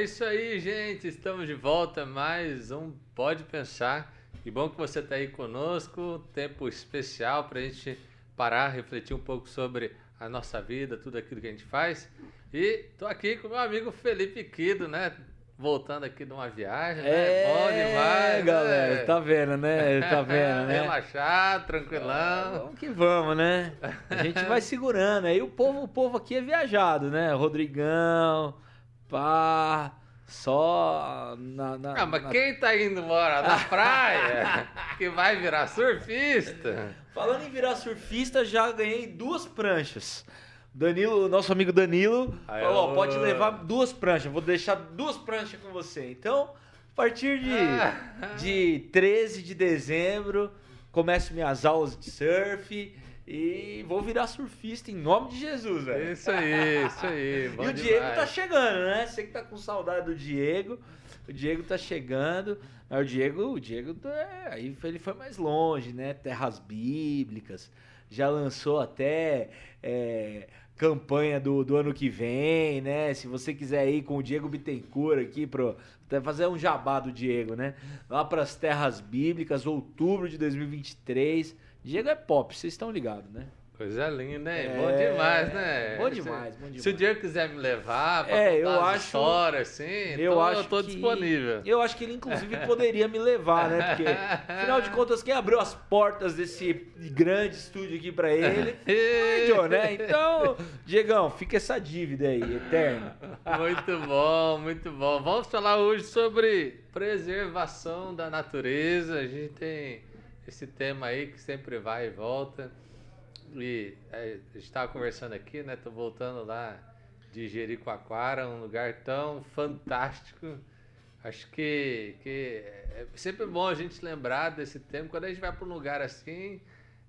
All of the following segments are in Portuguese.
É isso aí, gente. Estamos de volta. Mais um Pode Pensar. Que bom que você está aí conosco. Tempo especial para a gente parar, refletir um pouco sobre a nossa vida, tudo aquilo que a gente faz. E tô aqui com meu amigo Felipe Quido, né? Voltando aqui de uma viagem, né? É, Bom demais, galera. né? Tá vendo, né? Tá vendo, né? Relaxar, tranquilão. Vamos que vamos, né? A gente vai segurando. Aí o povo, o povo aqui é viajado, né? Rodrigão, pá, só na. na Ah, mas na- quem tá indo embora na praia que vai virar surfista? Falando em virar surfista, já ganhei duas pranchas. Danilo, nosso amigo Danilo, Aí, falou: ó, pode levar duas pranchas, vou deixar duas pranchas com você. Então, a partir de, Ah. de 13 de dezembro, começo minhas aulas de surf e vou virar surfista em nome de Jesus, velho. Isso aí, isso aí. e o demais. Diego tá chegando, né? Você que tá com saudade do Diego. O Diego tá chegando. Mas o Diego, o Diego é, aí ele foi mais longe, né? Terras bíblicas. Já lançou até é, campanha do, do ano que vem, né? Se você quiser ir com o Diego Bittencourt aqui pro fazer um jabá do Diego, né? Lá pras Terras Bíblicas, outubro de 2023. Diego é pop, vocês estão ligados, né? Coisa linda, hein? É, Bom demais, né? bom demais, bom Se o demais. Diego quiser me levar pra É, eu acho- histórias, assim, Eu tô, acho tô que- disponível. Eu acho que ele, inclusive, poderia me levar, né? Porque, afinal de contas, quem abriu as portas desse grande estúdio aqui pra ele foi o John, né? Então, Diegão, fica essa dívida aí, eterna. Muito bom, muito bom. Vamos falar hoje sobre preservação da natureza. A gente tem esse tema aí que sempre vai e volta. E é, a gente estava conversando aqui, né? Tô voltando lá de Jericoacoara, um lugar tão fantástico. Acho que, que é sempre bom a gente lembrar desse tempo. Quando a gente vai para um lugar assim,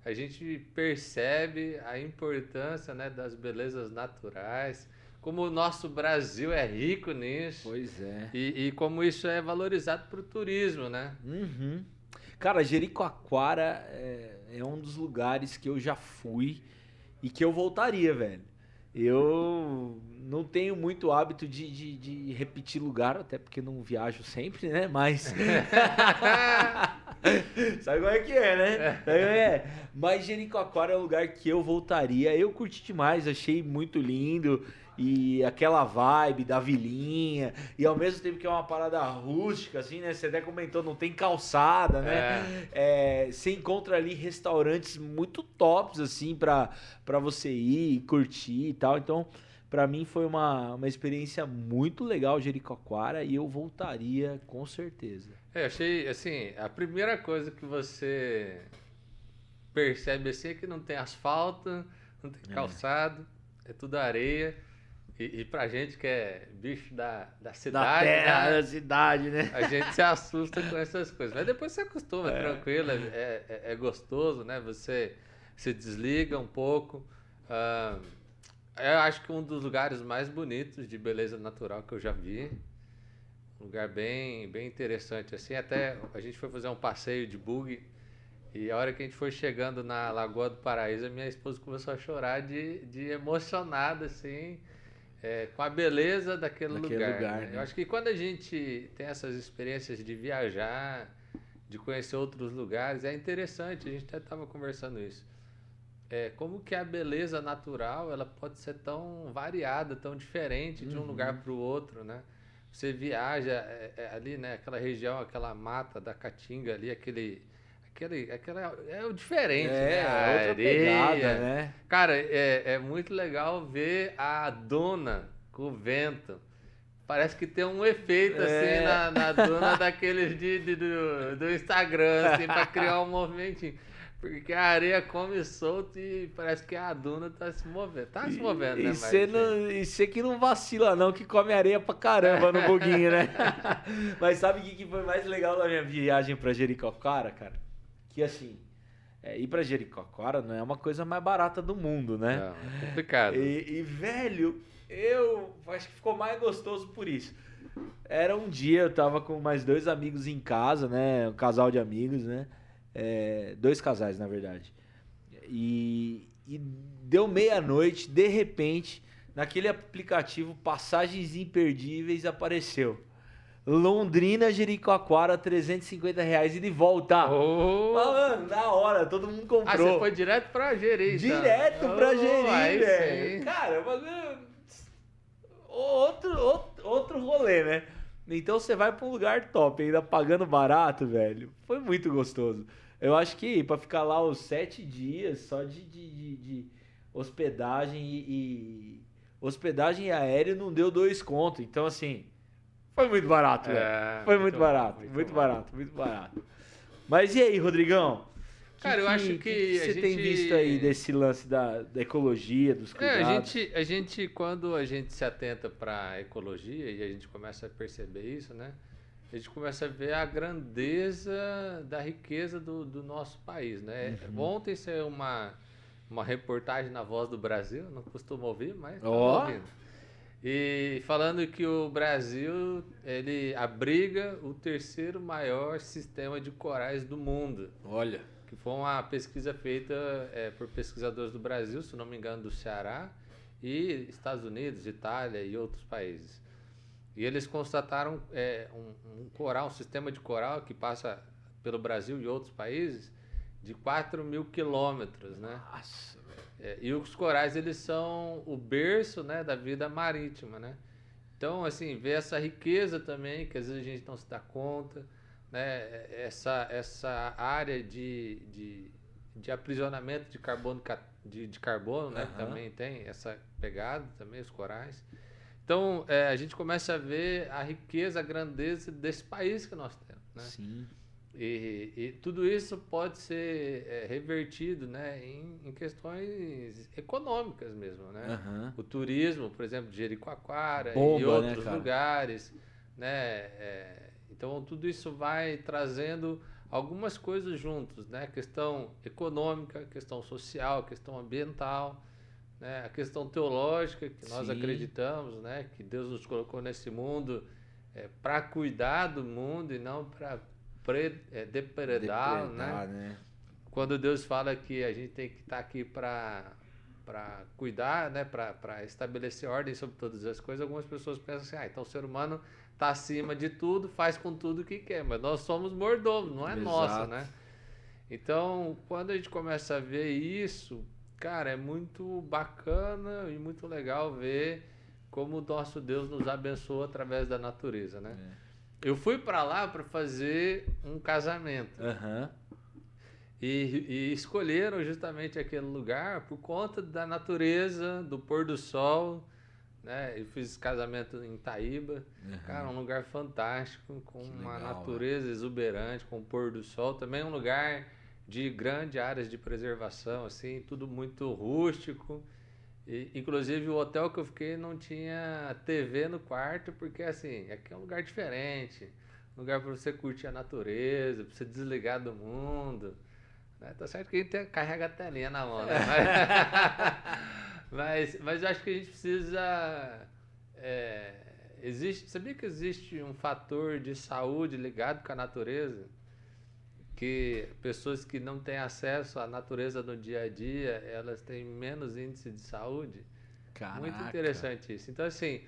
a gente percebe a importância né, das belezas naturais, como o nosso Brasil é rico nisso Pois é. e, e como isso é valorizado para o turismo, né? Uhum. Cara, Jericoacoara é, é um dos lugares que eu já fui e que eu voltaria, velho. Eu não tenho muito hábito de, de, de repetir lugar, até porque não viajo sempre, né? Mas. Sabe como é que é, né? Como é? Mas Jericoacoara é um lugar que eu voltaria. Eu curti demais, achei muito lindo. E aquela vibe da vilinha. E ao mesmo tempo que é uma parada rústica, assim, né? Você até comentou, não tem calçada, né? É, você encontra ali restaurantes muito tops, assim, pra, pra você ir e curtir e tal. Então, pra mim foi uma, uma experiência muito legal Jericoacoara e eu voltaria com certeza. É, achei, assim, a primeira coisa que você percebe assim é que não tem asfalto, não tem É. calçado, é tudo areia. E, e pra gente que é bicho da, da Da cidade, terra, né, da cidade, né? a gente se assusta com essas coisas. Mas depois você acostuma, é É. tranquilo, é, é, é gostoso, né? Você se desliga um pouco. Ah, eu acho que um dos lugares mais bonitos de beleza natural que eu já vi. Um lugar bem, bem interessante, assim. Até a gente foi fazer um passeio de bug e a hora que a gente foi chegando na Lagoa do Paraíso, a minha esposa começou a chorar de, de emocionada, assim, é, com a beleza daquele, Daquele lugar. lugar, né? né? Eu acho que quando a gente tem essas experiências de viajar, de conhecer outros lugares, é interessante. A gente até estava conversando isso. É, como que a beleza natural ela pode ser tão variada, tão diferente de um Uhum. lugar para o outro, né? Você viaja é, é, ali, né? Aquela região, aquela mata da Caatinga ali, aquele, aquele, aquela é o diferente, né? É, A outra pegada, né? Cara, é, é muito legal ver a duna com o vento. Parece que tem um efeito assim É. na, na duna daqueles de, de- do, do Instagram, assim, pra criar um movimentinho. Porque a areia come solto e parece que a duna tá se movendo. Tá se movendo, e, né? e não, e você que não vacila não, que come areia pra caramba no buguinho, né? Mas sabe o que, que foi mais legal da minha viagem pra Jericoacoara, cara? Que assim, é, ir pra Jericoacoara não é uma coisa mais barata do mundo, né? Não, é complicado. E, e, velho, eu acho que ficou mais gostoso por isso. Era um dia, eu tava com mais dois amigos em casa, né? Um casal de amigos, né? É, dois casais, na verdade. E, e deu meia-noite, de repente, naquele aplicativo Passagens Imperdíveis apareceu. Londrina, Jericoacoara, 350 reais e de volta. Oh. Mano, na hora, todo mundo comprou. Ah, você foi direto pra Jeri, então. Direto pra Oh, Jeri, velho. Cara, bagulho- outro, outro, outro rolê, né? Então você vai pra um lugar top, ainda pagando barato, velho. Foi muito gostoso. Eu acho que pra ficar lá os sete dias só de, de, de- de hospedagem e, e- Hospedagem aéreo não deu dois contos. Então, assim, foi muito barato, velho. É, Foi muito, barato, muito muito, barato, muito barato. Mas e aí, Rodrigão? Cara, eu acho que a você tem gente- visto aí desse lance da, da ecologia, dos É, cuidados? a gente, a gente, quando a gente se atenta para a ecologia e a gente começa a perceber isso, né? A gente começa a ver a grandeza da riqueza do, do nosso país, né? Uhum. Ontem saiu uma, uma reportagem na Voz do Brasil, não costumo ouvir, mas tava Ó. ouvindo. E falando que o Brasil, ele abriga o terceiro maior sistema de corais do mundo Olha. que foi uma pesquisa feita é, por pesquisadores do Brasil, se não me engano, do Ceará, e Estados Unidos, Itália e outros países. E eles constataram é, um, um coral, um sistema de coral que passa pelo Brasil e outros países de 4 mil quilômetros, né? Nossa. É, e os corais, eles são o berço né, da vida marítima, né? Então, assim, ver essa riqueza também, que às vezes a gente não se dá conta, né? Essa, essa área de, de, de aprisionamento de carbono, ca- de, de carbono, né? Aham. também tem essa pegada, também os corais. Então, é, a gente começa a ver a riqueza, a grandeza desse país que nós temos, né? Sim. E, e tudo isso pode ser é, revertido né, em, em questões econômicas mesmo. Né? Aham. O turismo, por exemplo, de Jericoacoara Bomba, e né, outros cara? lugares. Né? É, então, tudo isso vai trazendo algumas coisas juntos. Né? Questão econômica, questão social, questão ambiental. Né? A questão teológica, que nós Sim. acreditamos né? que Deus nos colocou nesse mundo é, para cuidar do mundo e não para é, depredá-lo, né? Depredar, né? Quando Deus fala que a gente tem que estar aqui para para cuidar, né, para estabelecer ordem sobre todas as coisas, algumas pessoas pensam assim, ah, então o ser humano está acima de tudo, faz com tudo o que quer, mas nós somos mordomos, não é nosso, Exato. né? Então, quando a gente começa a ver isso, cara, é muito bacana e muito legal ver como o nosso Deus nos abençoa através da natureza, né? Eu fui para lá para fazer um casamento. Aham. E, e escolheram justamente aquele lugar por conta da natureza, do pôr do sol. Né? Eu fiz casamento em Itaíba. Cara, um lugar fantástico, com Que uma legal, natureza exuberante, com o pôr do sol. Também um lugar de grandes áreas de preservação, assim, tudo muito rústico. E, inclusive o hotel que eu fiquei não tinha TV no quarto, porque assim, aqui é um lugar diferente. Um lugar para você curtir a natureza, para você desligar do mundo. Né? Tá certo que a gente tem- carrega a telinha na mão, né? Mas, mas, mas eu acho que a gente precisa. é, existe, sabia que existe um fator de saúde ligado com a natureza? Que pessoas que não têm acesso à natureza no dia a dia, elas têm menos índice de saúde? Muito Caraca. interessante isso. Então, assim,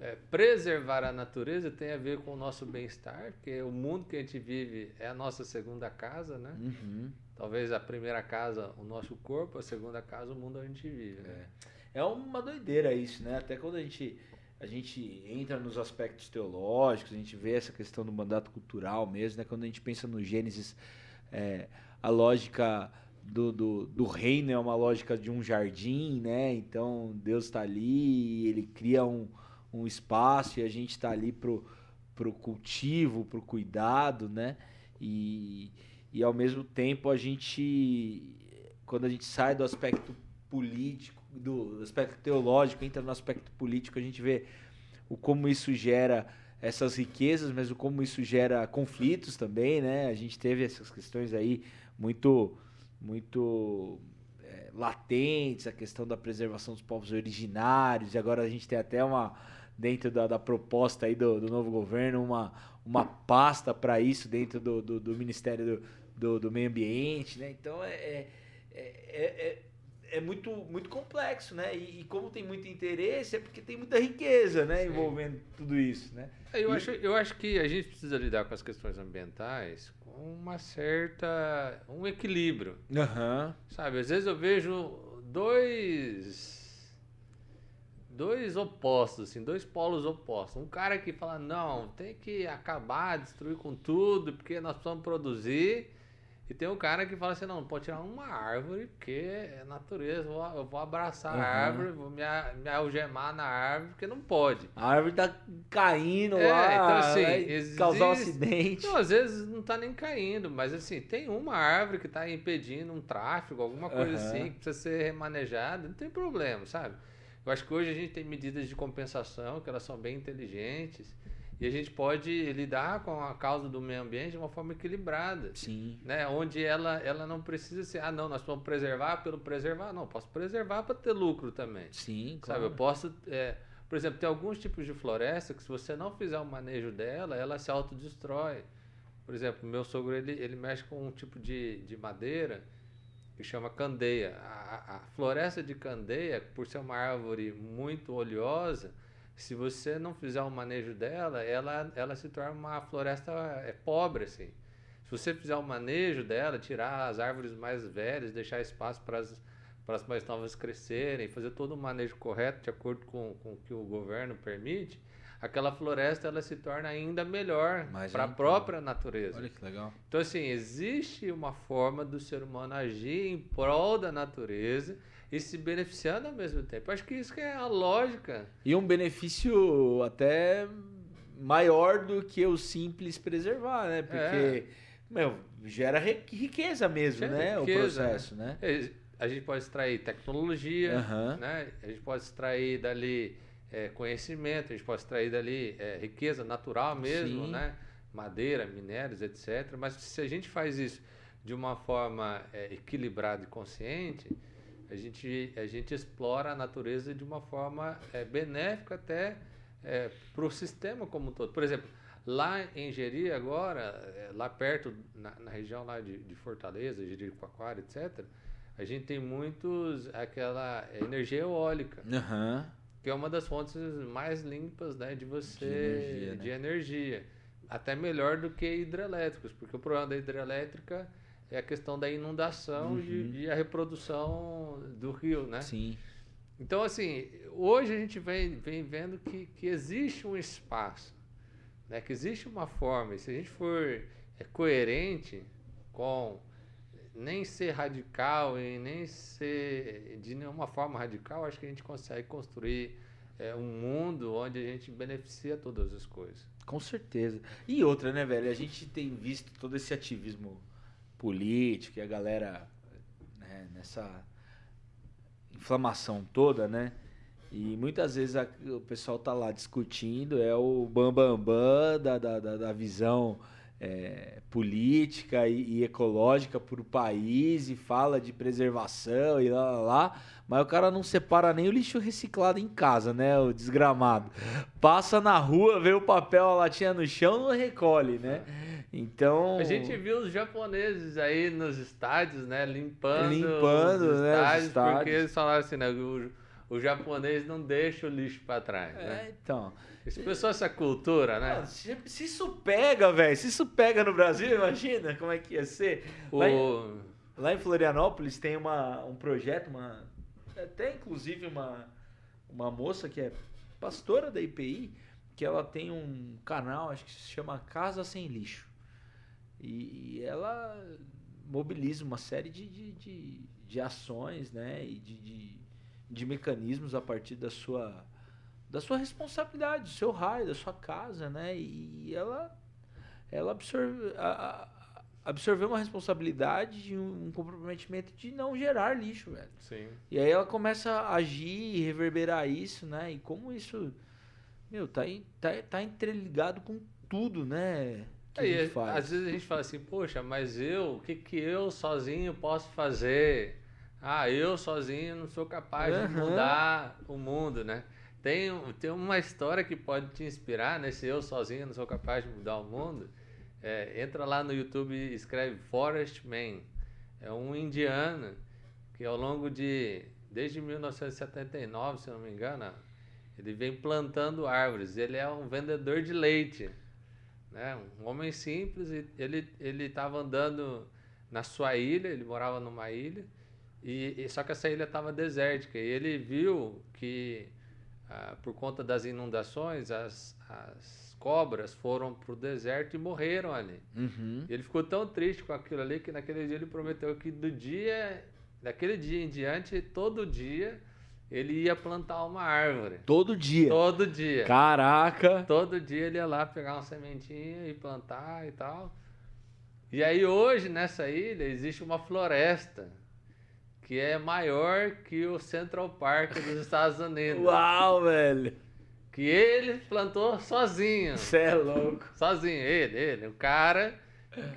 é, preservar a natureza tem a ver com o nosso bem-estar, porque o mundo que a gente vive é a nossa segunda casa, né? Uhum. Talvez a primeira casa, o nosso corpo, a segunda casa, o mundo onde a gente vive, né? É uma doideira isso, né? Até quando a gente, a gente entra nos aspectos teológicos, a gente vê essa questão do mandato cultural mesmo, né? Quando a gente pensa no Gênesis, é, a lógica do, do, do reino é uma lógica de um jardim, né? Então Deus está ali, ele cria um, um espaço e a gente está ali pro, pro cultivo, pro cuidado, né? E, e ao mesmo tempo a gente, quando a gente sai do aspecto político, do aspecto teológico, entra no aspecto político, a gente vê o como isso gera essas riquezas, mas o como isso gera conflitos também, né? A gente teve essas questões aí muito, muito é, latentes, a questão da preservação dos povos originários, e agora a gente tem até uma, dentro da, da proposta aí do, do novo governo, uma, uma pasta para isso dentro do, do, do Ministério do, do, Meio Ambiente, né? Então é, é, é, é, é muito, muito complexo, né? E, e, como tem muito interesse, é porque tem muita riqueza, né? Sim. Envolvendo tudo isso, né? É, eu, e... acho, eu acho que a gente precisa lidar com as questões ambientais com uma certa... um equilíbrio. Uhum. Sabe, às vezes eu vejo dois dois opostos, assim, dois polos opostos. Um cara que fala, não, tem que acabar, destruir com tudo, porque nós precisamos produzir. E tem um cara que fala assim, não, não pode tirar uma árvore, porque é natureza, eu vou, eu vou abraçar uhum. a árvore, vou me, me algemar na árvore, porque não pode. A árvore tá caindo é, lá, então, assim, existe... causar um acidente. Não, às vezes não tá nem caindo, mas assim, tem uma árvore que tá impedindo um tráfego, alguma coisa uhum. assim, que precisa ser remanejada, não tem problema, sabe? Eu acho que hoje a gente tem medidas de compensação, que elas são bem inteligentes, e a gente pode lidar com a causa do meio ambiente de uma forma equilibrada. Sim. Né? Onde ela, ela não precisa ser, ah, não, nós vamos preservar pelo preservar. Não, posso preservar para ter lucro também. Sim, claro. Sabe, eu posso. É, por exemplo, tem alguns tipos de floresta que se você não fizer o manejo dela, ela se autodestrói. Por exemplo, meu sogro ele, ele mexe com um tipo de, de madeira que chama candeia. A, a, floresta de candeia, por ser uma árvore muito oleosa, se você não fizer o manejo dela, ela, ela se torna uma floresta é, pobre, assim. Se você fizer o manejo dela, tirar as árvores mais velhas, deixar espaço para as, mais novas crescerem, fazer todo o manejo correto de acordo com, com o que o governo permite, aquela floresta ela se torna ainda melhor para a própria natureza. Olha que legal. Então, assim, existe uma forma do ser humano agir em prol da natureza e se beneficiando ao mesmo tempo. Acho que isso que é a lógica. E um benefício até maior do que o simples preservar, né? Porque, é. meu, gera riqueza mesmo, gera né? Riqueza, o processo, né? né? A gente pode extrair tecnologia, uhum. né? A gente pode extrair dali é, conhecimento, a gente pode extrair dali é, riqueza natural mesmo, Sim. né? Madeira, minérios, etc. Mas se a gente faz isso de uma forma é, equilibrada e consciente, a gente, a gente explora a natureza de uma forma é, benéfica até é, para o sistema como um todo. Por exemplo, lá em Jeri agora, é, lá perto, na, na, região lá de, de Fortaleza, Jericoacoara, etc., a gente tem muitos, aquela energia eólica. Uhum que é uma das fontes mais limpas né, de você de energia, né? de energia, até melhor do que hidrelétricos, porque o problema da hidrelétrica é a questão da inundação uhum. e, a reprodução do rio, né? Sim. Então, assim, hoje a gente vem, vem vendo que, que existe um espaço, né? que existe uma forma, e se a gente for é, coerente com nem ser radical e nem ser de nenhuma forma radical, acho que a gente consegue construir é, um mundo onde a gente beneficia todas as coisas. Com certeza. E outra, né, velho? A gente tem visto todo esse ativismo político e a galera né, nessa inflamação toda, né? E muitas vezes a, o pessoal tá lá discutindo, é o bambambam bam, bam da, da, da visão é, política e, e ecológica para o país e fala de preservação e lá, lá, lá, mas o cara não separa nem o lixo reciclado em casa, né? O desgramado. Passa na rua, vê o papel, a latinha no chão, não recolhe, né? Então. A gente viu os japoneses aí nos estádios, né? Limpando, limpando os, né, estádios, os estádios, porque eles falaram assim, né? O, o japonês não deixa o lixo para trás. Né? É, né? então. Esse pessoal, essa cultura, né? Não, se, se, isso pega, velho, se isso pega no Brasil, imagina como é que ia ser. O... Lá, em, lá em Florianópolis tem uma, um projeto, uma até inclusive uma, uma moça que é pastora da IPI, que ela tem um canal, acho que se chama Casa Sem Lixo. E, e ela mobiliza uma série de, de, de, de ações, né? E de, de, de mecanismos a partir da sua da sua responsabilidade, do seu raio, da sua casa, né? E ela, ela absorve, a, a, absorveu uma responsabilidade e um, um, comprometimento de não gerar lixo, velho. Sim. E aí ela começa a agir e reverberar isso, né? E como isso, meu, tá, tá, tá entreligado com tudo, né? Que aí, às vezes a gente fala assim, poxa, mas eu, o que, que eu sozinho posso fazer? Ah, eu sozinho não sou capaz uhum. de mudar o mundo, né? Tem, tem uma história que pode te inspirar, né? Se eu sozinho não sou capaz de mudar o mundo, é, entra lá no YouTube e escreve Forest Man. É um indiano que ao longo de desde 1979, se não me engano, ele vem plantando árvores. Ele é um vendedor de leite, né? Um homem simples. Ele ele estava andando na sua ilha. Ele morava numa ilha e, e só que essa ilha estava desértica. E ele viu que ah, por conta das inundações as, as cobras foram para o deserto e morreram ali. Uhum. E ele ficou tão triste com aquilo ali que naquele dia ele prometeu que do dia, daquele dia em diante, todo dia ele ia plantar uma árvore. Todo dia. Todo dia. Caraca. Todo dia ele ia lá pegar uma sementinha e plantar e tal. E aí hoje nessa ilha existe uma floresta que é maior que o Central Park dos Estados Unidos. Uau, velho. Que ele plantou sozinho. Você é louco. Sozinho, ele, ele, o cara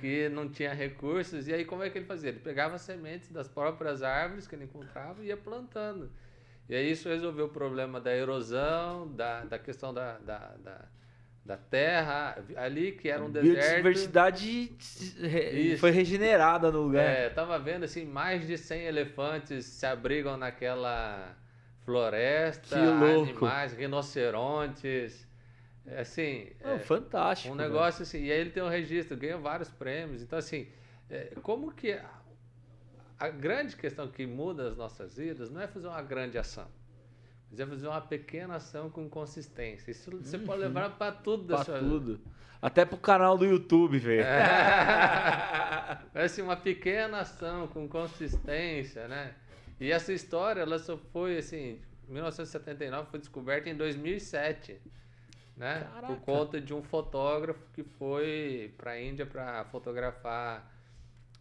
que não tinha recursos. E aí como é que ele fazia? Ele pegava sementes das próprias árvores que ele encontrava e ia plantando. E aí isso resolveu o problema da erosão, da, da questão da, da, da, da terra, ali que era um deserto. Biodiversidade foi regenerada no lugar. É, tava vendo assim, mais de 100 elefantes se abrigam naquela floresta, animais, rinocerontes. É, assim, Não, é, fantástico. um velho. negócio assim, e aí ele tem um registro, ganha vários prêmios. Então, assim, é, como que. A, a grande questão que muda as nossas vidas não é fazer uma grande ação, mas é fazer uma pequena ação com consistência. Isso você pode levar para tudo da Pra sua tudo. Até pro canal do YouTube, velho. É assim, uma pequena ação com consistência, né? E essa história, ela só foi assim, 1979 foi descoberta em 2007, né? Caraca. Por conta de um fotógrafo que foi para a Índia para fotografar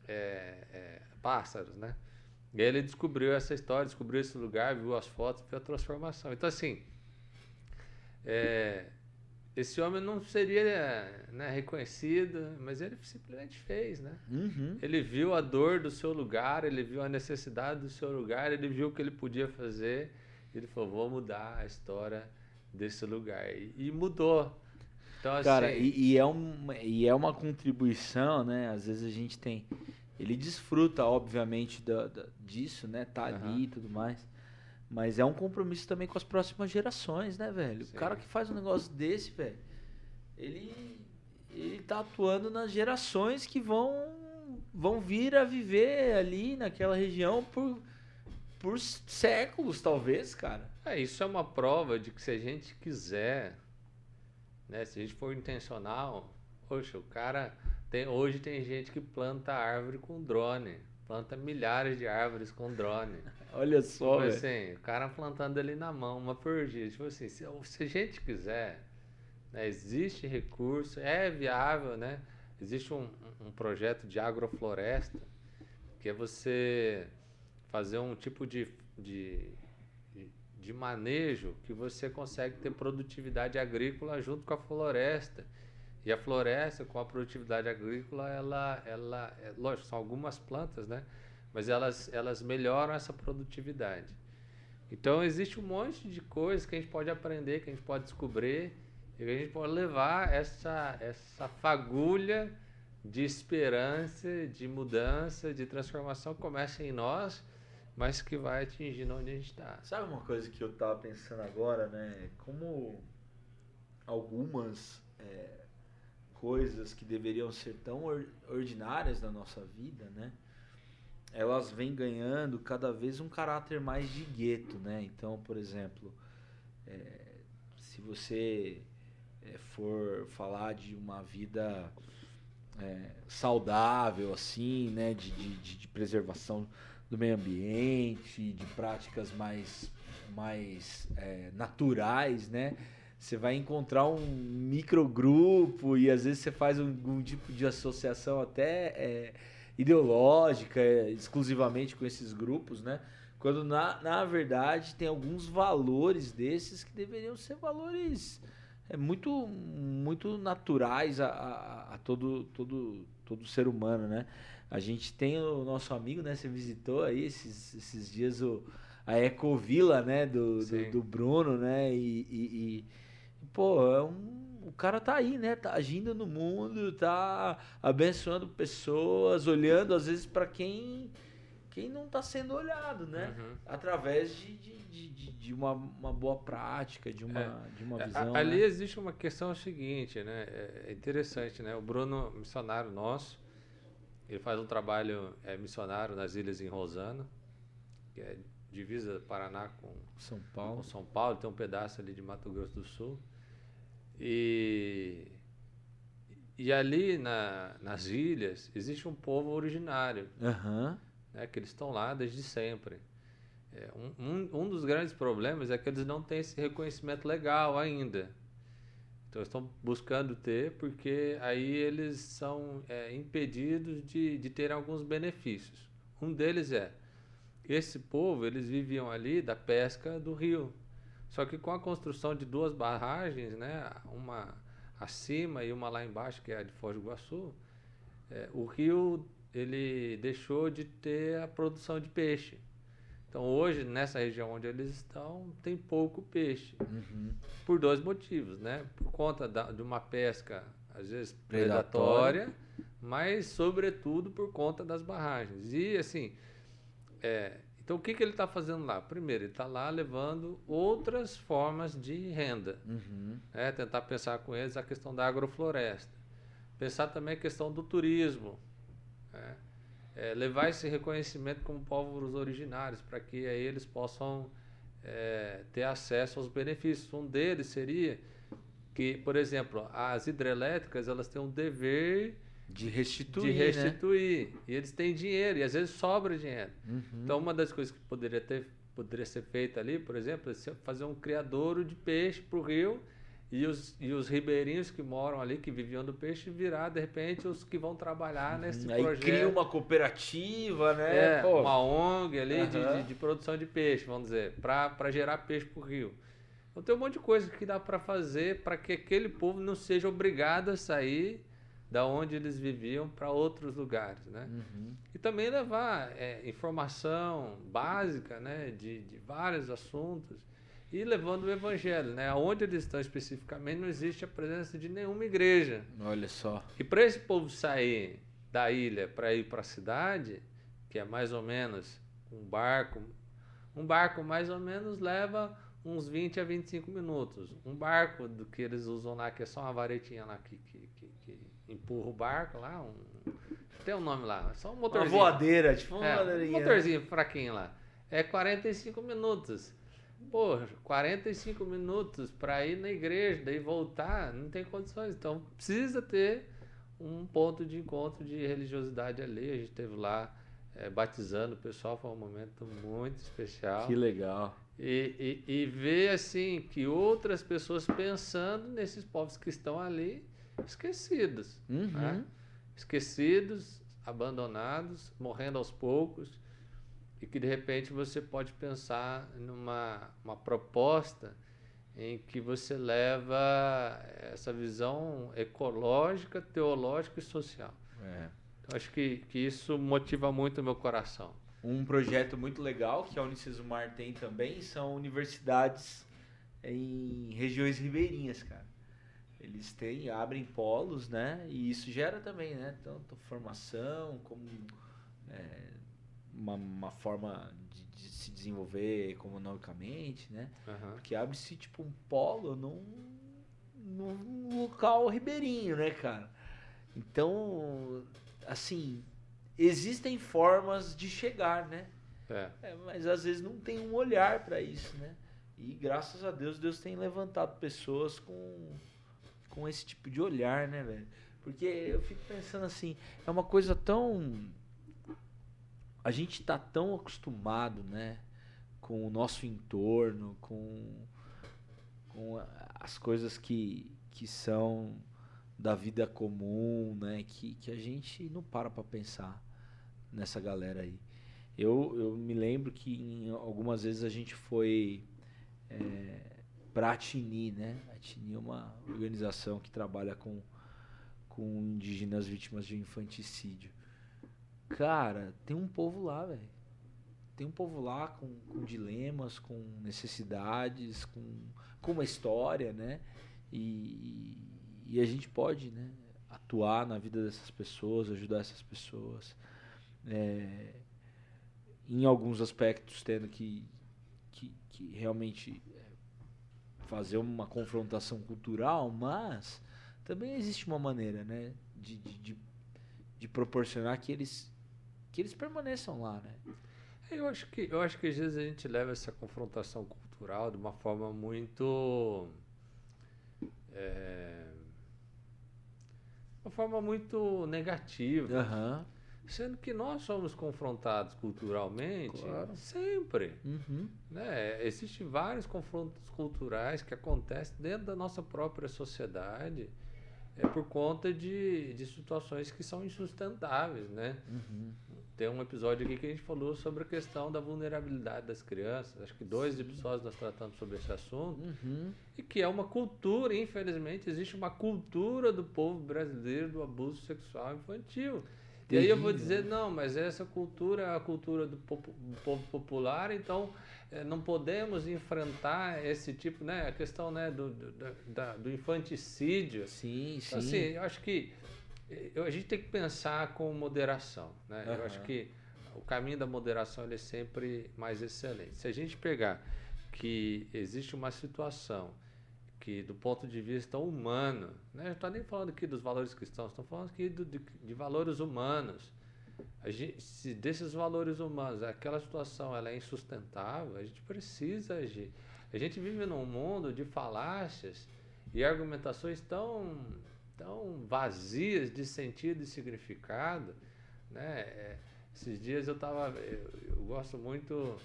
é, é, pássaros, né? E aí ele descobriu essa história, descobriu esse lugar, viu as fotos, viu a transformação. Então assim, é, esse homem não seria né, reconhecido, mas ele simplesmente fez, né? Uhum. Ele viu a dor do seu lugar, ele viu a necessidade do seu lugar, ele viu o que ele podia fazer. Ele falou: vou mudar a história desse lugar. E, e mudou. Então, assim, Cara, e, e é uma, e é uma contribuição, né? Às vezes a gente tem. Ele desfruta, obviamente, da, da- disso, né? Tá ali e tudo mais. Mas é um compromisso também com as próximas gerações, né, velho? Sim. O cara que faz um negócio desse, velho, ele, ele tá atuando nas gerações que vão, vão vir a viver ali naquela região por, por séculos, talvez, cara. é, isso é uma prova de que se a gente quiser, né, se a gente for intencional, poxa, o cara tem, hoje tem gente que planta árvore com drone, planta milhares de árvores com drone. Olha só, Tipo assim, o cara plantando ali na mão, uma por dia. Tipo assim, se, se a gente quiser, né, existe recurso, é viável, né? Existe um, um projeto de agrofloresta, que é você fazer um tipo de, de- de manejo que você consegue ter produtividade agrícola junto com a floresta. E a floresta, com a produtividade agrícola, ela, ela é, lógico, são algumas plantas, né? Mas elas, elas melhoram essa produtividade. Então, existe um monte de coisas que a gente pode aprender, que a gente pode descobrir, e que a gente pode levar essa, essa fagulha de esperança, de mudança, de transformação que começa em nós, mas que vai atingindo onde a gente está. Sabe uma coisa que eu tava pensando agora, né? Como algumas é, coisas que deveriam ser tão or- ordinárias na nossa vida, né? Elas vêm ganhando cada vez um caráter mais de gueto, né? Então, por exemplo, é, se você é, for falar de uma vida é, saudável, assim, né? De, de, de- de preservação do meio ambiente, de práticas mais, mais é, naturais, né? Você vai encontrar um microgrupo e às vezes você faz algum tipo de associação até é, ideológica, é, exclusivamente com esses grupos, né? Quando na, na verdade tem alguns valores desses que deveriam ser valores é, muito, muito naturais a, a, a todo, todo, todo ser humano, né? A gente tem o nosso amigo, né? Você visitou aí esses, esses dias o, a Ecovila, né? Do, do, do Bruno, né? E, e- e, pô, é um, o cara tá aí, né? Tá agindo no mundo, tá abençoando pessoas, olhando às vezes para quem quem não está sendo olhado, né? Uhum. Através de, de, de, de, uma, uma boa prática, de uma, é. de uma visão. Ali né? existe uma questão seguinte, né? É interessante, né? O Bruno, missionário nosso, ele faz um trabalho é, missionário nas ilhas em Rosana, que é divisa Paraná com São Paulo. Com São Paulo, tem um pedaço ali de Mato Grosso do Sul. E, e ali na, nas ilhas existe um povo originário, uhum. né, que eles estão lá desde sempre. É, um, um, um dos grandes problemas é que eles não têm esse reconhecimento legal ainda. Então estão buscando ter, porque aí eles são é, impedidos de, de ter alguns benefícios. Um deles é esse povo, eles viviam ali da pesca do rio. Só que com a construção de duas barragens, né, uma acima e uma lá embaixo, que é a de Foz do Iguaçu, é, o rio ele deixou de ter a produção de peixe. Então hoje, nessa região onde eles estão, tem pouco peixe. Uhum. Por dois motivos, né? Por conta da, de uma pesca, às vezes, predatória, predatória, mas sobretudo por conta das barragens. E assim, é, então, o que, que ele está fazendo lá? Primeiro, ele está lá levando outras formas de renda. Uhum. Né? Tentar pensar com eles a questão da agrofloresta. Pensar também a questão do turismo. Né? É, levar esse reconhecimento como povos originários, para que aí eles possam é, ter acesso aos benefícios. Um deles seria que, por exemplo, as hidrelétricas elas têm um dever de restituir. De restituir. Né? E eles têm dinheiro, e às vezes sobra dinheiro. Uhum. Então, uma das coisas que poderia, ter, poderia ser feita ali, por exemplo, é fazer um criadouro de peixe para o rio e os, e os ribeirinhos que moram ali, que viviam do peixe, virar, de repente, os que vão trabalhar uhum. nesse Aí projeto. cria uma cooperativa, né? É, uma ONG ali uhum. de, de, de, produção de peixe, vamos dizer, para gerar peixe para o rio. Então tem um monte de coisa que dá para fazer para que aquele povo não seja obrigado a sair da onde eles viviam para outros lugares, né? Uhum. E também levar é, informação básica, né, de, de vários assuntos e levando o evangelho, né? Onde eles estão especificamente não existe a presença de nenhuma igreja. Olha só. E para esse povo sair da ilha para ir para a cidade, que é mais ou menos um barco, um barco mais ou menos leva uns 20 a 25 minutos. Um barco do que eles usam lá, que é só uma varetinha lá que, que empurra o barco lá, um, tem um nome lá, só um motorzinho. Uma voadeira, tipo uma é, Um motorzinho fraquinho lá. É 45 minutos. Pô, 45 minutos para ir na igreja, daí voltar, não tem condições. Então precisa ter um ponto de encontro de religiosidade ali. A gente teve lá é, batizando o pessoal, foi um momento muito especial. Que legal. E, e, e ver assim que outras pessoas pensando nesses povos que estão ali esquecidos. Uhum. Né? Esquecidos, abandonados, morrendo aos poucos. E que de repente você pode pensar numa uma proposta em que você leva essa visão ecológica, teológica e social. É. Então, acho que, que isso motiva muito o meu coração. Um projeto muito legal que a Unicesumar tem também são universidades em regiões ribeirinhas, cara. Eles têm, abrem polos, né? E isso gera também, né? Tanto formação como é, uma, uma forma de, de, se desenvolver economicamente, né? Uhum. Porque abre-se tipo um polo num, num local ribeirinho, né, cara? Então, assim, existem formas de chegar, né? É. É, mas às vezes não tem um olhar para isso, né? E graças a Deus, Deus tem levantado pessoas com com esse tipo de olhar, né, velho? Porque eu fico pensando assim, é uma coisa tão. A gente tá tão acostumado, né? Com o nosso entorno, com, com as coisas que, que são da vida comum, né? Que, que a gente não para pra pensar nessa galera aí. Eu, eu me lembro que em, algumas vezes a gente foi. É, para a Atini, né? A Atini é uma organização que trabalha com, com indígenas vítimas de infanticídio. Cara, tem um povo lá, velho. Tem um povo lá com, com dilemas, com necessidades, com, com uma história, né? E, e a gente pode, né? Atuar na vida dessas pessoas, ajudar essas pessoas. É, em alguns aspectos, tendo que, que, que realmente fazer uma confrontação cultural, mas também existe uma maneira, né? De, de, de, proporcionar que eles, que eles permaneçam lá, né? Eu acho que eu acho que às vezes a gente leva essa confrontação cultural de uma forma muito é, uma forma muito negativa. Uhum. Sendo que nós somos confrontados culturalmente Claro. sempre. Uhum. Né? Existem vários confrontos culturais que acontecem dentro da nossa própria sociedade é, por conta de, de situações que são insustentáveis. Né? Uhum. Tem um episódio aqui que a gente falou sobre a questão da vulnerabilidade das crianças. Acho que dois episódios nós tratamos sobre esse assunto. Uhum. E que é uma cultura, infelizmente, existe uma cultura do povo brasileiro do abuso sexual infantil. E aí eu vou dizer, não, mas essa cultura é a cultura do, popo- do povo popular, então eh, não podemos enfrentar esse tipo, né, a questão né, do, do, da- do infanticídio. Sim, sim. Então, assim, eu acho que eh, eu- a gente tem que pensar com moderação, né? Eu Aham. acho que o caminho da moderação ele é sempre mais excelente. Se a gente pegar que existe uma situação que do ponto de vista humano, né? Não estou nem falando aqui dos valores cristãos, estou falando aqui do- de, de valores humanos. A gente, se desses valores humanos aquela situação ela é insustentável, a gente precisa agir. A gente vive num mundo de falácias e argumentações tão, tão vazias de sentido e significado. Né? É, esses dias eu estava. Eu, eu gosto muito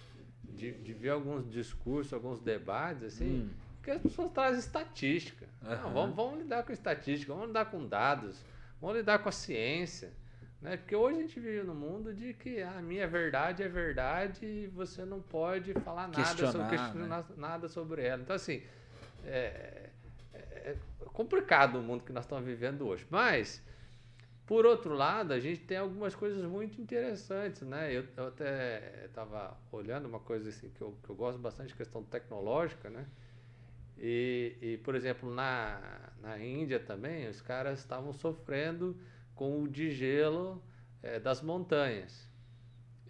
de, de ver alguns discursos, alguns debates, assim, Hum. Que as pessoas trazem estatística. Não, Aham. vamos, vamos lidar com estatística, vamos lidar com dados, vamos lidar com a ciência. Né? Porque hoje a gente vive num mundo de que a minha verdade é verdade e você não pode falar nada sobre, Questionar, questionar nada sobre ela. Então, assim, é, é complicado o mundo que nós estamos vivendo hoje. Mas, por outro lado, a gente tem algumas coisas muito interessantes, né? Eu, eu até estava olhando uma coisa assim que eu, que eu gosto bastante, questão tecnológica, né? E, e, por exemplo, na, na Índia também, os caras estavam sofrendo com o degelo eh, das montanhas.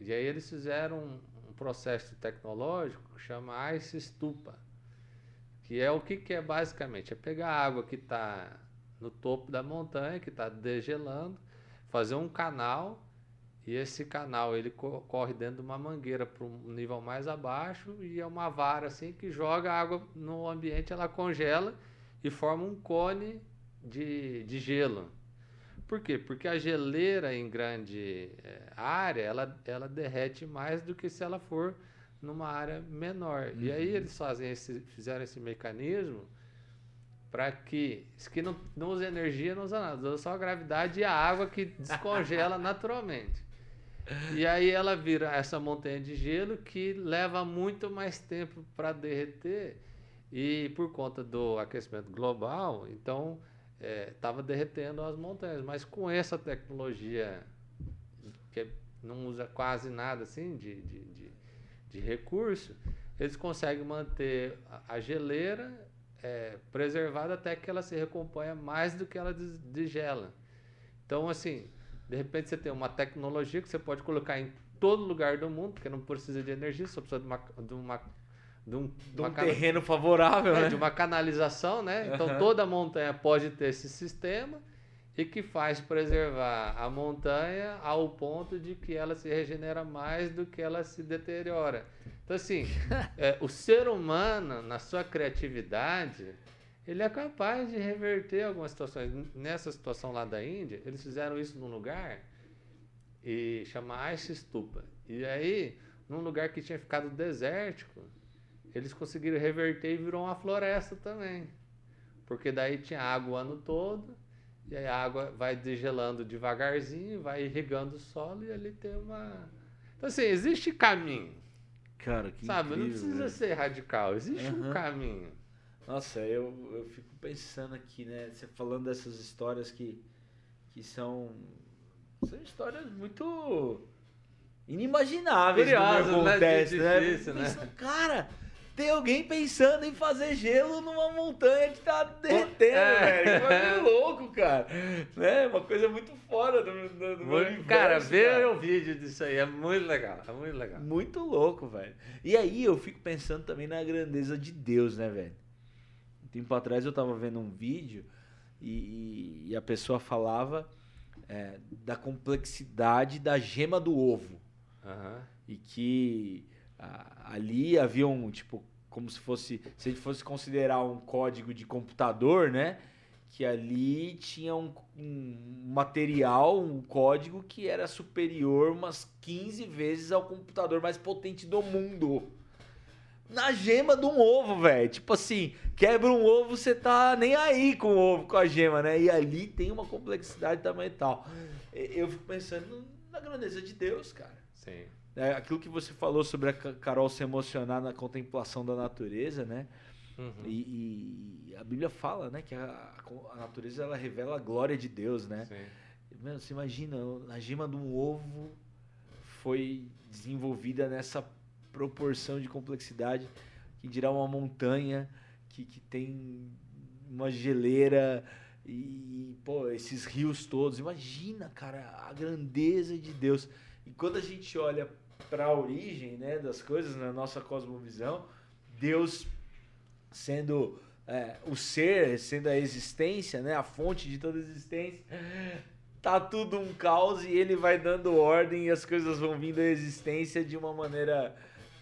E aí eles fizeram um, um processo tecnológico que chama Ice Stupa, que é o que, que é basicamente? É pegar a água que está no topo da montanha, que está degelando, fazer um canal e esse canal ele co- corre dentro de uma mangueira para um nível mais abaixo e é uma vara assim que joga a água no ambiente, ela congela e forma um cone de, de gelo. Por quê? Porque a geleira em grande eh, área, ela, ela derrete mais do que se ela for numa área menor. E aí eles fazem esse, fizeram esse mecanismo para que, que não, não usa energia, não usa nada, usa só a gravidade e a água que descongela naturalmente. E aí ela vira essa montanha de gelo que leva muito mais tempo para derreter e por conta do aquecimento global, então estava derretendo as montanhas. Mas com essa tecnologia que não usa quase nada assim de, de, de, de recurso, eles conseguem manter a, geleira é, preservada até que ela se recomponha mais do que ela des- degela. Então, assim, de repente você tem uma tecnologia que você pode colocar em todo lugar do mundo, porque não precisa de energia, só precisa de uma, de uma, de um, De um cana- terreno favorável, é, né? de uma canalização, né? Então Aham. toda montanha pode ter esse sistema e que faz preservar a montanha ao ponto de que ela se regenera mais do que ela se deteriora. Então assim, é, o ser humano na sua criatividade ele é capaz de reverter algumas situações. Nessa situação lá da Índia, eles fizeram isso num lugar e chama Ice Stupa. E aí, num lugar que tinha ficado desértico, eles conseguiram reverter e virou uma floresta também. Porque daí tinha água o ano todo, e aí a água vai degelando devagarzinho, vai irrigando o solo e ali tem uma. Então, assim, existe caminho. Cara, que sabe? Não incrível, precisa velho. ser radical, existe um Aham. caminho. Nossa, eu, eu fico pensando aqui, né? Você falando dessas histórias que, que são. São histórias muito inimagináveis Curiosas, no meu né? contexto, né? Difícil, né? pensando, Cara, tem alguém pensando em fazer gelo numa montanha que tá derretendo, É. velho. Que bagulho louco, cara. Né? Uma coisa muito fora do, do, do muito, universo, Cara, vê o vídeo disso aí, é muito legal, é muito legal. Muito louco, velho. E aí eu fico pensando também na grandeza de Deus, né, velho? Tempo atrás eu tava vendo um vídeo e, e a pessoa falava é, da complexidade da gema do ovo. Uhum. E que a, ali havia um, tipo, como se fosse, se a gente fosse considerar um código de computador, né? Que ali tinha um, um material, um código que era superior umas 15 vezes ao computador mais potente do mundo. Na gema de um ovo, velho. Tipo assim, quebra um ovo, você tá nem aí com o ovo, com a gema, né? E ali tem uma complexidade também e tal. Eu fico pensando na grandeza de Deus, cara. Sim. É, aquilo que você falou sobre a Carol se emocionar na contemplação da natureza, né? Uhum. E, e, a Bíblia fala, né, que a, a, natureza ela revela a glória de Deus, né? Sim. Mano, você imagina, a gema de um ovo foi desenvolvida nessa proporção de complexidade que dirá uma montanha que, que tem uma geleira e, pô, esses rios todos. Imagina, cara, a grandeza de Deus. E quando a gente olha para a origem né, das coisas na nossa cosmovisão, Deus sendo é, o ser, sendo a existência, né, a fonte de toda existência, tá tudo um caos e ele vai dando ordem e as coisas vão vindo à existência de uma maneira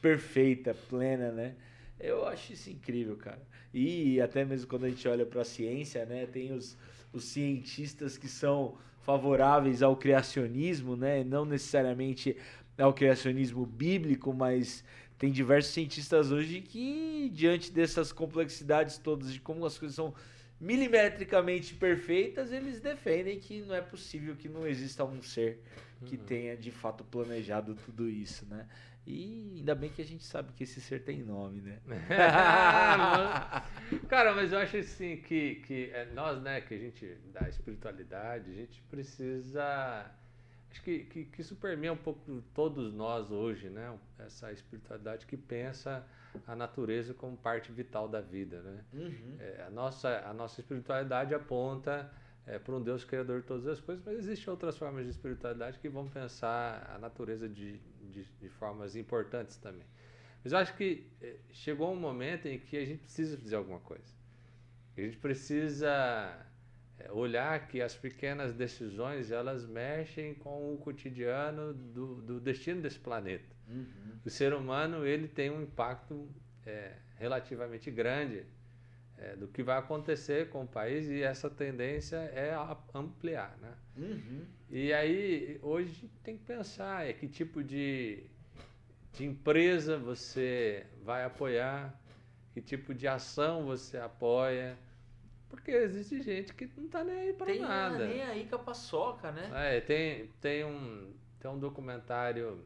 perfeita, plena, né? Eu acho isso incrível, cara. E até mesmo quando a gente olha para a ciência, né, tem os, os cientistas que são favoráveis ao criacionismo, né, não necessariamente ao criacionismo bíblico, mas tem diversos cientistas hoje que, diante dessas complexidades todas, de como as coisas são milimetricamente perfeitas, eles defendem que não é possível que não exista um ser que uhum. tenha de fato planejado tudo isso, né? E ainda bem que a gente sabe que esse ser tem nome, né? Cara, mas eu acho assim que, que é nós, né, que a gente, da espiritualidade, a gente precisa acho que, que, que isso permeia um pouco todos nós hoje, né? Essa espiritualidade que pensa a natureza como parte vital da vida, né? Uhum. É, a, nossa, a nossa espiritualidade aponta é, para um Deus criador de todas as coisas, mas existem outras formas de espiritualidade que vão pensar a natureza de, de, de formas importantes também. Mas eu acho que é, chegou um momento em que a gente precisa fazer alguma coisa. A gente precisa é, olhar que as pequenas decisões elas mexem com o cotidiano do, do destino desse planeta. Uhum. O ser humano ele tem um impacto é, relativamente grande é, do que vai acontecer com o país e essa tendência é ampliar, né? Uhum. E aí hoje tem que pensar é que tipo de, de empresa você vai apoiar, que tipo de ação você apoia porque existe gente que não tá nem aí tem nada. nem aí com a paçoca, né? É, tem, tem, um, tem um documentário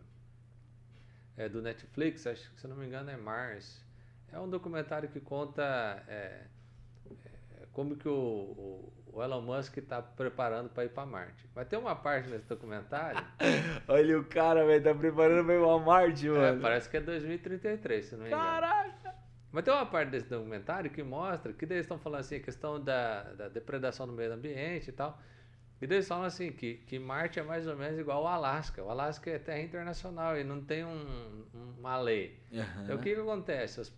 é, do Netflix, acho que se não me engano é Mars. É um documentário que conta é, é, como que o, o, Elon Musk está preparando para ir para Marte. Vai ter uma parte nesse documentário. Olha o cara, velho, tá preparando para ir para Marte, é, mano. É, parece que é 2033, se não me engano. Caraca! Mas tem uma parte desse documentário que mostra que eles estão falando assim, a questão da, da depredação do meio ambiente e tal. E eles falam assim, que, que Marte é mais ou menos igual ao Alasca. O Alasca é terra internacional e não tem um, uma lei. Uhum. Então o que, que acontece? As,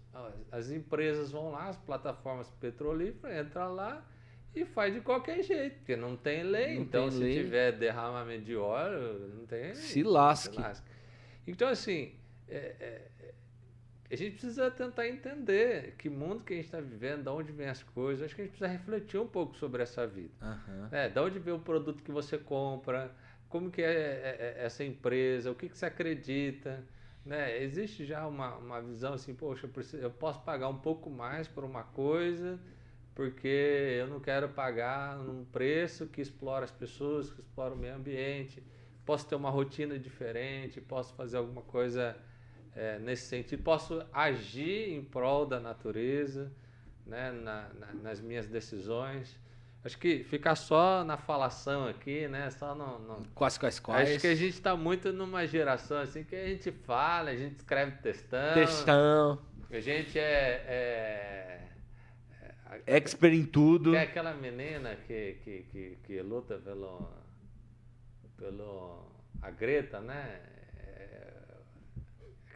as empresas vão lá, as plataformas petrolíferas entram lá e faz de qualquer jeito, porque não tem lei. Não então, tem se lei. tiver derramamento de óleo, não tem. Se lasque. Se lasque. Então, assim, é, é, a gente precisa tentar entender que mundo que a gente está vivendo, de onde vem as coisas. Acho que a gente precisa refletir um pouco sobre essa vida. Uhum. É, de onde vem o produto que você compra, como que é, é, é essa empresa, o que, que você acredita. Né? Existe já uma, uma visão assim, poxa, eu, preciso, eu posso pagar um pouco mais por uma coisa porque eu não quero pagar um preço que explora as pessoas, que explora o meio ambiente. Posso ter uma rotina diferente, posso fazer alguma coisa é, nesse sentido, posso agir em prol da natureza, né, na, na, nas minhas decisões. Acho que ficar só na falação aqui, né? Só no, no... Quais, quais, quais. Acho que a gente está muito numa geração assim que a gente fala, a gente escreve textão. Textão. A gente é, é, expert em tudo. É aquela menina que, que, que, que luta pelo. pelo. a Greta, né?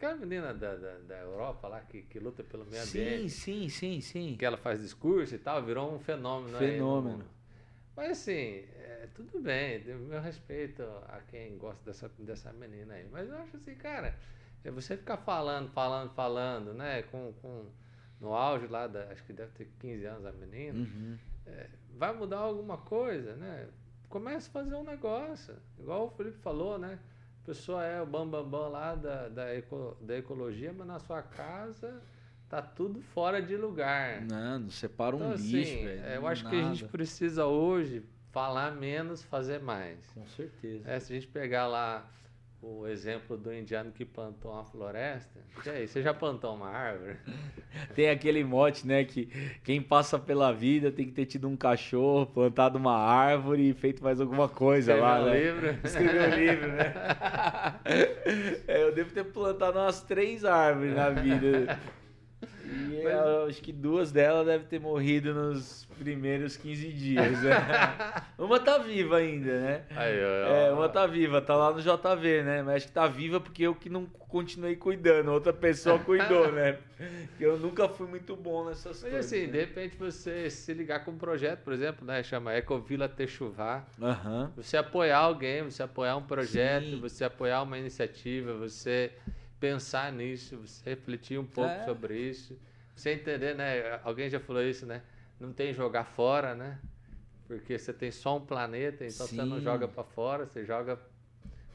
Aquela menina da, da, da, Europa lá que, que luta pelo meio ambiente. Sim, sim, sim, sim. Que ela faz discurso e tal, virou um fenômeno. Fenômeno. Mas assim, é, tudo bem, meu respeito a quem gosta dessa, dessa menina aí. Mas eu acho assim, cara, é você ficar falando, falando, falando, né? Com, com, no auge lá, da, acho que deve ter 15 anos a menina, uhum. é, vai mudar alguma coisa, né? Comece a fazer um negócio. Igual o Felipe falou, né? A pessoa é o bambambam bam, bam lá da, da, eco, da ecologia, mas na sua casa tá tudo fora de lugar. Não, não separa um então, assim, lixo, velho. É, eu acho nada. que a gente precisa hoje falar menos, fazer mais. Com certeza. É, se a gente pegar lá o exemplo do indiano que plantou uma floresta. E aí, você já plantou uma árvore? Tem aquele mote, né, que quem passa pela vida tem que ter tido um cachorro, plantado uma árvore e feito mais alguma coisa Escreveu lá, um né? livro. Escreveu um livro, né? é, eu devo ter plantado umas três árvores na vida. E Mas... acho que duas delas devem ter morrido nos primeiros 15 dias. Né? uma tá viva ainda, né? Aí, é, uma tá viva, tá lá no JV, né? Mas acho que tá viva porque eu que não continuei cuidando, outra pessoa cuidou, né? Porque eu nunca fui muito bom nessas Mas coisas. Mas assim, né? de repente você se ligar com um projeto, por exemplo, né? Chama Ecovila Techuvá. Uhum. Você apoiar alguém, você apoiar um projeto, Sim. você apoiar uma iniciativa, você pensar nisso, você refletir um pouco é. sobre isso. Você entender, né? Alguém já falou isso, né? Não tem jogar fora, né? Porque você tem só um planeta, então Sim. você não joga para fora, você joga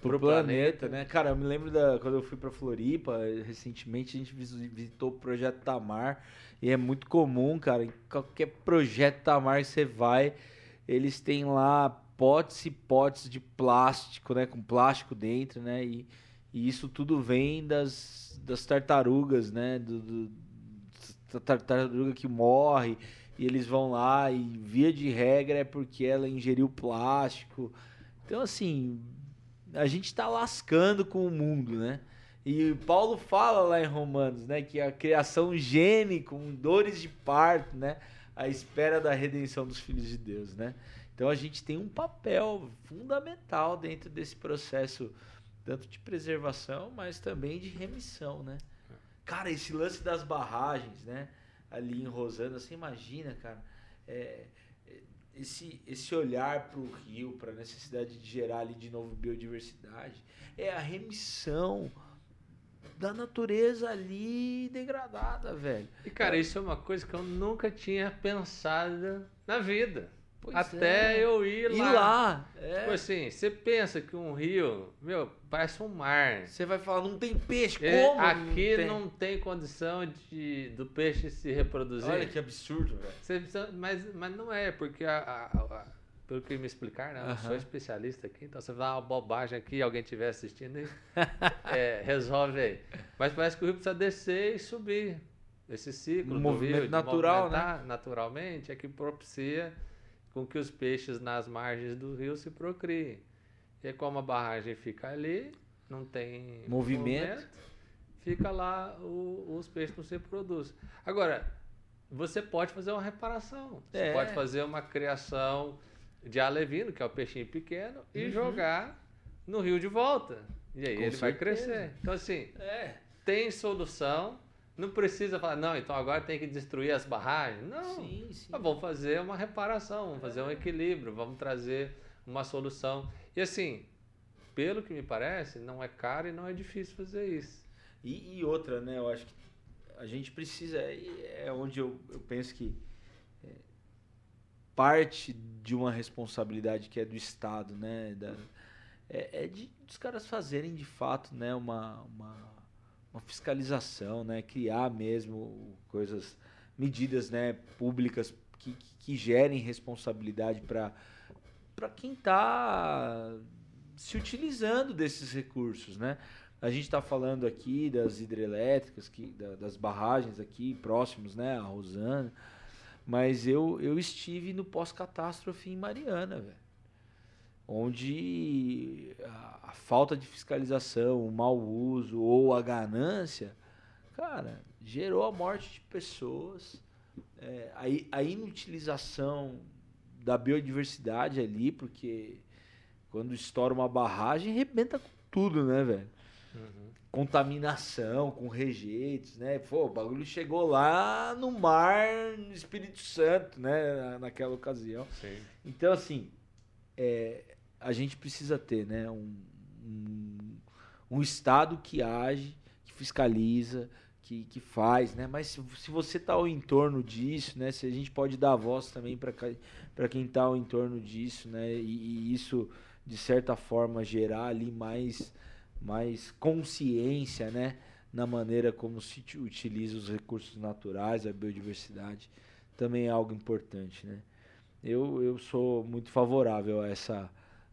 pro, pro planeta, planeta, né? Cara, eu me lembro da quando eu fui para Floripa, recentemente a gente visitou o projeto Tamar e é muito comum, cara, em qualquer projeto Tamar que você vai, eles têm lá potes e potes de plástico, né, com plástico dentro, né? E, e isso tudo vem das, das tartarugas, né? Do, do, tartaruga que morre e eles vão lá e via de regra é porque ela ingeriu plástico. Então assim, a gente está lascando com o mundo, né? E Paulo fala lá em Romanos, né, que a criação geme com dores de parto, né, à espera da redenção dos filhos de Deus, né? Então a gente tem um papel fundamental dentro desse processo tanto de preservação, mas também de remissão, né? Cara, esse lance das barragens, né? Ali em Rosana, você imagina, cara, é, é esse, esse olhar para o rio, para a necessidade de gerar ali de novo biodiversidade, é a remissão da natureza ali degradada, velho. E, cara, isso é uma coisa que eu nunca tinha pensado na vida. Pois Até é. eu ir lá. Ir lá. É. Tipo assim, você pensa que um rio, meu, parece um mar. Você vai falar, não tem peixe, é, como? Aqui não tem? não tem condição de, do peixe se reproduzir. Olha que absurdo, velho. Mas, mas não é, porque a, a, a pelo que me explicar, né? Eu sou especialista aqui, então você vai dar uma bobagem aqui, alguém estiver assistindo é, resolve aí. Mas parece que o rio precisa descer e subir. Esse ciclo um movimento rio, natural, né? naturalmente, é que propicia com que os peixes nas margens do rio se procriem. E como a barragem fica ali, não tem movimento, movimento fica lá o, os peixes não se reproduzem. Agora, você pode fazer uma reparação. Você é. pode fazer uma criação de alevino, que é o peixinho pequeno, e uhum. jogar no rio de volta. E aí Com ele certeza. vai crescer. Então, assim, é. tem solução não precisa falar, não, então agora tem que destruir as barragens. Não. Sim, sim. vamos fazer uma reparação, vamos fazer um equilíbrio, vamos trazer uma solução. E assim, pelo que me parece, não é caro e não é difícil fazer isso. E, e outra, né? Eu acho que a gente precisa, é onde eu, eu penso que é, parte de uma responsabilidade que é do Estado, né? Da, é, é de os caras fazerem de fato, né? Uma, uma uma fiscalização, né? Criar mesmo coisas, medidas, né? Públicas que, que, gerem responsabilidade para para quem está se utilizando desses recursos, né? A gente está falando aqui das hidrelétricas, que, da, das barragens aqui próximos, né? A Rosana. Mas eu, eu estive no pós-catástrofe em Mariana, velho onde a, a, falta de fiscalização, o mau uso ou a ganância, cara, gerou a morte de pessoas, é, a, a inutilização da biodiversidade ali, porque quando estoura uma barragem, arrebenta com tudo, né, velho? Uhum. Contaminação, com rejeitos, né? Pô, o bagulho chegou lá no mar, no Espírito Santo, né? Naquela ocasião. Sim. Então, assim, é, a gente precisa ter, né? Um, um, um Estado que age, que fiscaliza, que, que faz, né? Mas se, se você está ao entorno disso, né? Se a gente pode dar voz também para quem está ao entorno disso, né? E, e, isso de certa forma gerar ali mais mais consciência, né? Na maneira como se utiliza os recursos naturais, a biodiversidade, também é algo importante, né? Eu, eu sou muito favorável a essa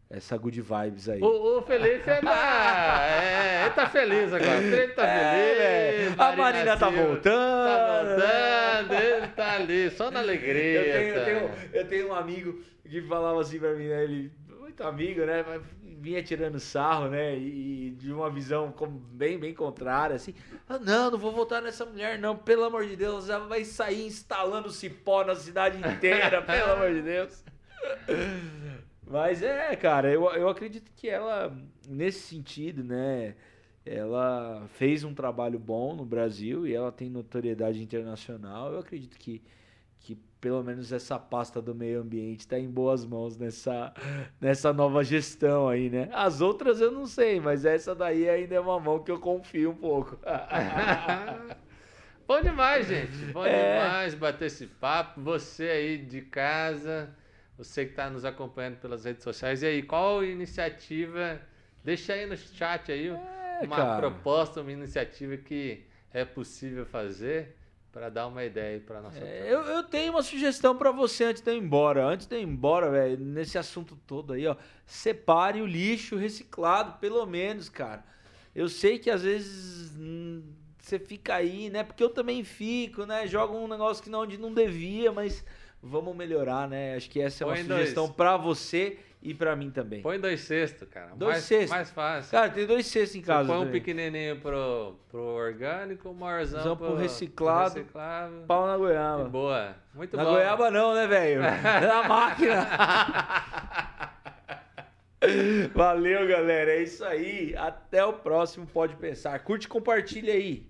essa good vibes aí. O, o Felipe é, da... é, ele tá feliz agora. Felipe tá é, feliz. A Marina tá voltando. Tá voltando, ele tá ali, só na alegria. Eu tenho, eu tenho, eu tenho um amigo que falava assim pra mim, né? Ele, muito amigo, né? Mas vinha tirando sarro, né? E, de uma visão bem, bem contrária, assim. Ah, não, não vou voltar nessa mulher, não. Pelo amor de Deus, ela vai sair instalando cipó na cidade inteira, pelo amor de Deus. Mas é, cara, eu, eu acredito que ela, nesse sentido, né? Ela fez um trabalho bom no Brasil e ela tem notoriedade internacional. Eu acredito que, que pelo menos essa pasta do meio ambiente está em boas mãos nessa, nessa nova gestão aí, né? As outras eu não sei, mas essa daí ainda é uma mão que eu confio um pouco. Bom demais, gente. Bom é... demais bater esse papo. Você aí de casa você que está nos acompanhando pelas redes sociais. E aí, qual iniciativa? Deixa aí no chat aí é, uma cara. proposta, uma iniciativa que é possível fazer para dar uma ideia para nossa. É, eu, eu, tenho uma sugestão para você antes de eu ir embora. Antes de eu ir embora, velho, nesse assunto todo aí, ó, separe o lixo reciclado, pelo menos, cara. Eu sei que às vezes hum, você fica aí, né? Porque eu também fico, né? Joga um negócio que não onde não devia, mas vamos melhorar, né? Acho que essa é uma Põe sugestão para você e para mim também. Põe dois cestos, cara. Dois mais, cestos. Mais fácil. Cara, tem dois cestos em casa. Põe um pequenininho pro, pro orgânico, um maiorzão pro, pro reciclado. Pro reciclável. Pau na goiaba. E boa. Muito na bom. Na goiaba não, né, velho? na máquina. Valeu, galera. É isso aí. Até o próximo Pode Pensar. Curte e compartilha aí.